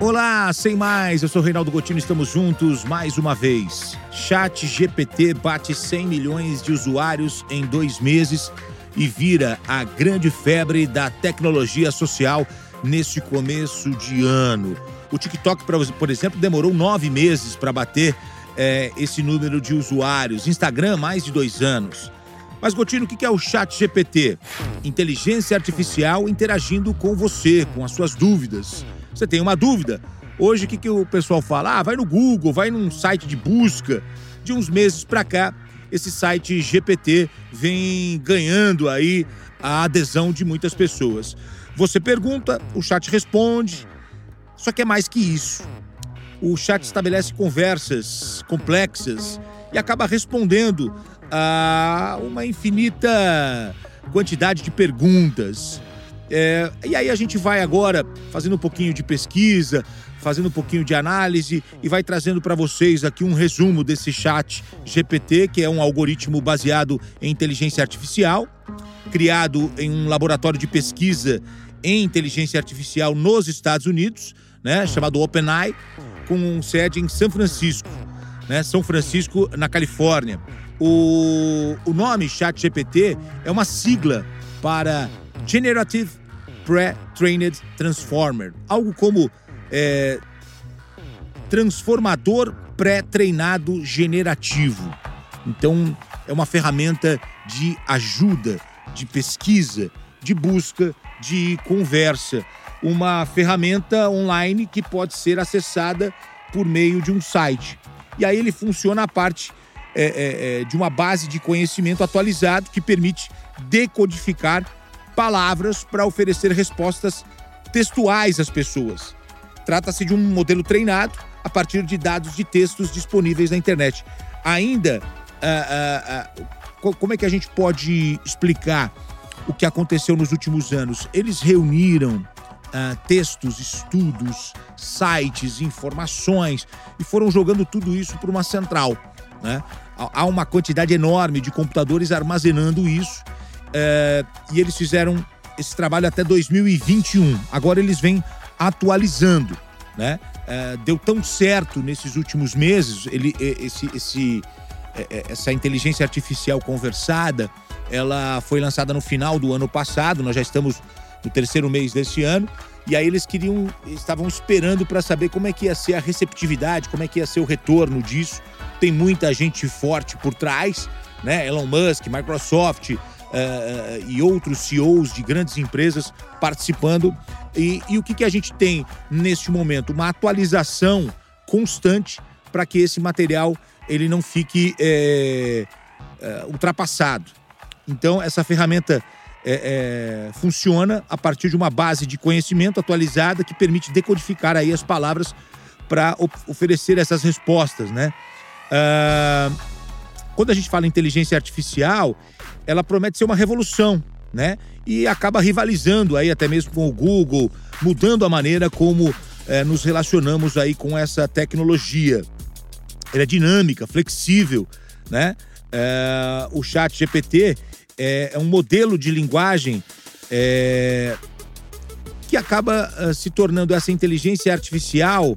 Olá, sem mais, eu sou Reinaldo Gotino, estamos juntos mais uma vez. Chat GPT bate 100 milhões de usuários em dois meses e vira a grande febre da tecnologia social nesse começo de ano. O TikTok, por exemplo, demorou nove meses para bater é, esse número de usuários. Instagram, mais de dois anos. Mas, Gotino, o que é o Chat GPT? Inteligência artificial interagindo com você, com as suas dúvidas. Você tem uma dúvida? Hoje, o que, que o pessoal fala? Ah, vai no Google, vai num site de busca. De uns meses para cá, esse site GPT vem ganhando aí a adesão de muitas pessoas. Você pergunta, o chat responde. Só que é mais que isso. O chat estabelece conversas complexas e acaba respondendo a uma infinita quantidade de perguntas. É, e aí a gente vai agora fazendo um pouquinho de pesquisa, fazendo um pouquinho de análise e vai trazendo para vocês aqui um resumo desse chat GPT, que é um algoritmo baseado em inteligência artificial, criado em um laboratório de pesquisa em inteligência artificial nos Estados Unidos, né, chamado OpenAI, com sede em São Francisco, né, São Francisco, na Califórnia. O, o nome ChatGPT é uma sigla para Generative Pre-Trained Transformer, algo como é, transformador pré-treinado generativo. Então, é uma ferramenta de ajuda, de pesquisa, de busca, de conversa. Uma ferramenta online que pode ser acessada por meio de um site. E aí ele funciona a parte é, é, é de uma base de conhecimento atualizado que permite decodificar palavras para oferecer respostas textuais às pessoas. Trata-se de um modelo treinado a partir de dados de textos disponíveis na internet. Ainda, uh, uh, uh, como é que a gente pode explicar o que aconteceu nos últimos anos? Eles reuniram textos, estudos, sites, informações e foram jogando tudo isso para uma central. Né? Há uma quantidade enorme de computadores armazenando isso é, e eles fizeram esse trabalho até 2021. Agora eles vêm atualizando, né? É, deu tão certo nesses últimos meses, ele, esse, esse, é, essa inteligência artificial conversada, ela foi lançada no final do ano passado, nós já estamos no terceiro mês desse ano, e aí eles queriam, estavam esperando para saber como é que ia ser a receptividade, como é que ia ser o retorno disso. Tem muita gente forte por trás, né? Elon Musk, Microsoft, uh, e outros CEOs de grandes empresas participando. E, e o que, que a gente tem neste momento? Uma atualização constante para que esse material ele não fique é, é, ultrapassado. Então, essa ferramenta é, funciona a partir de uma base de conhecimento atualizada que permite decodificar aí as palavras para oferecer essas respostas, né? Uh, quando a gente fala em inteligência artificial, ela promete ser uma revolução, né? E acaba rivalizando aí até mesmo com o Google, mudando a maneira como é, nos relacionamos aí com essa tecnologia. Ela é dinâmica, flexível, né? É, o Chat GPT é, é, um modelo de linguagem que acaba se tornando essa inteligência artificial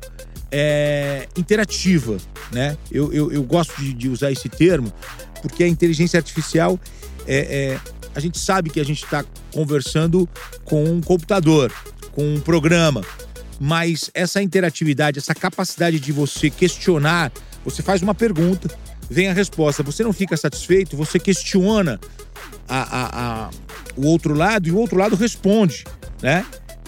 interativa, né? Eu, eu, eu gosto de, de, usar esse termo porque a inteligência artificial é, é, a gente sabe que a gente está conversando com um computador, com um programa, mas essa interatividade, essa capacidade de você questionar, você faz uma pergunta, vem a resposta, você não fica satisfeito, você questiona a, a, a, o outro lado e o outro lado responde, né?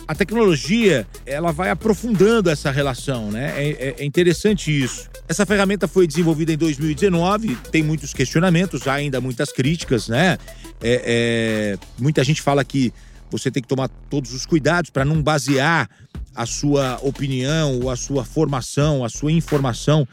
A tecnologia, ela vai aprofundando essa relação, né? é, é, é interessante isso. Essa ferramenta foi desenvolvida em 2019, tem muitos questionamentos, há ainda muitas críticas, né? É, é, muita gente fala que você tem que tomar todos os cuidados para não basear a sua opinião, a sua formação, a sua informação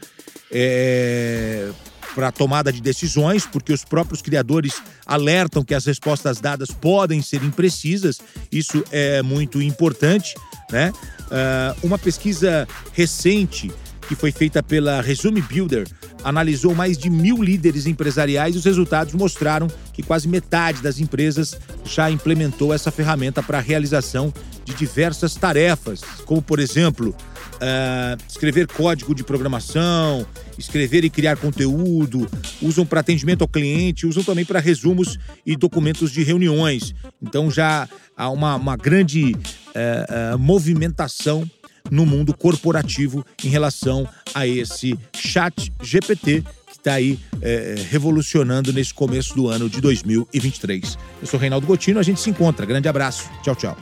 é, para tomada de decisões, porque os próprios criadores alertam que as respostas dadas podem ser imprecisas. Isso é muito importante, né? Uh, uma pesquisa recente que foi feita pela Resume Builder, analisou mais de mil líderes empresariais e os resultados mostraram que quase metade das empresas já implementou essa ferramenta para a realização de diversas tarefas, como, por exemplo, uh, escrever código de programação, escrever e criar conteúdo, usam para atendimento ao cliente, usam também para resumos e documentos de reuniões. Então já há uma, uma grande uh, uh, movimentação no mundo corporativo em relação a esse chat GPT que está aí é, revolucionando nesse começo do ano de 2023. Eu sou Reinaldo Gotino, a gente se encontra. Grande abraço. Tchau, tchau.